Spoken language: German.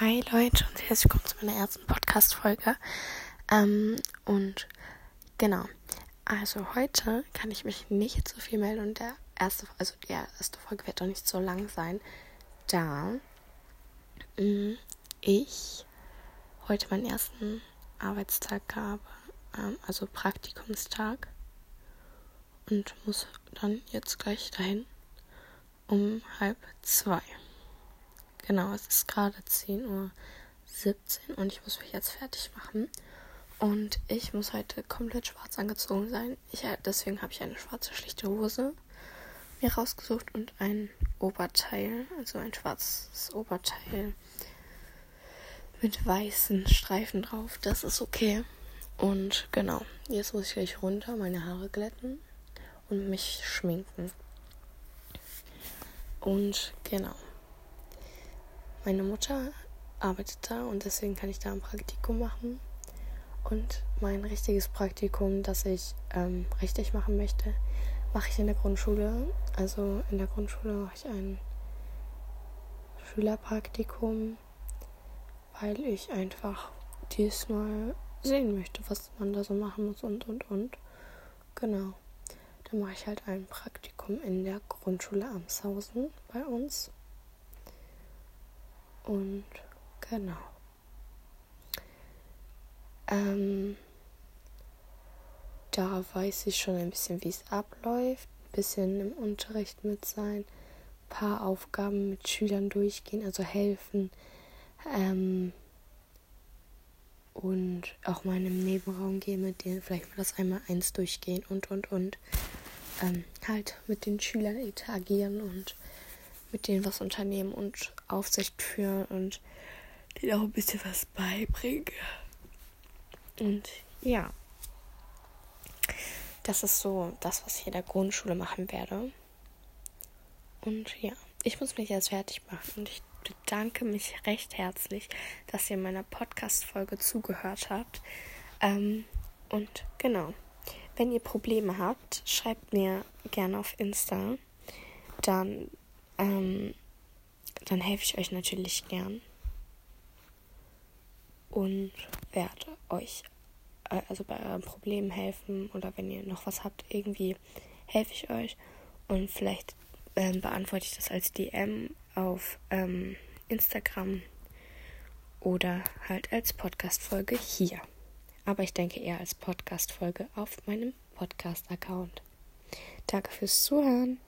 Hi Leute und herzlich willkommen zu meiner ersten Podcast-Folge. Ähm, und genau, also heute kann ich mich nicht so viel melden und der erste, also die erste Folge wird doch nicht so lang sein, da mm, ich heute meinen ersten Arbeitstag habe, ähm, also Praktikumstag und muss dann jetzt gleich dahin um halb zwei. Genau, es ist gerade 10.17 Uhr und ich muss mich jetzt fertig machen. Und ich muss heute komplett schwarz angezogen sein. Ich, deswegen habe ich eine schwarze schlichte Hose mir rausgesucht und ein Oberteil, also ein schwarzes Oberteil mit weißen Streifen drauf. Das ist okay. Und genau, jetzt muss ich gleich runter, meine Haare glätten und mich schminken. Und genau. Meine Mutter arbeitet da und deswegen kann ich da ein Praktikum machen. Und mein richtiges Praktikum, das ich ähm, richtig machen möchte, mache ich in der Grundschule. Also in der Grundschule mache ich ein Schülerpraktikum, weil ich einfach diesmal sehen möchte, was man da so machen muss und und und. Genau. Dann mache ich halt ein Praktikum in der Grundschule Amshausen bei uns. Und genau. Ähm, da weiß ich schon ein bisschen, wie es abläuft. Ein bisschen im Unterricht mit sein. Ein paar Aufgaben mit Schülern durchgehen, also helfen. Ähm, und auch mal in einem Nebenraum gehen, mit denen vielleicht mal das einmal eins durchgehen und und und. Ähm, halt mit den Schülern interagieren und mit denen was unternehmen und Aufsicht führen und denen auch ein bisschen was beibringen. Und ja, das ist so das, was ich in der Grundschule machen werde. Und ja, ich muss mich jetzt fertig machen und ich bedanke mich recht herzlich, dass ihr meiner Podcast-Folge zugehört habt. Ähm, und genau, wenn ihr Probleme habt, schreibt mir gerne auf Insta. Dann ähm, dann helfe ich euch natürlich gern und werde euch äh, also bei euren Problemen helfen oder wenn ihr noch was habt, irgendwie helfe ich euch und vielleicht ähm, beantworte ich das als DM auf ähm, Instagram oder halt als Podcast-Folge hier. Aber ich denke eher als Podcast-Folge auf meinem Podcast-Account. Danke fürs Zuhören.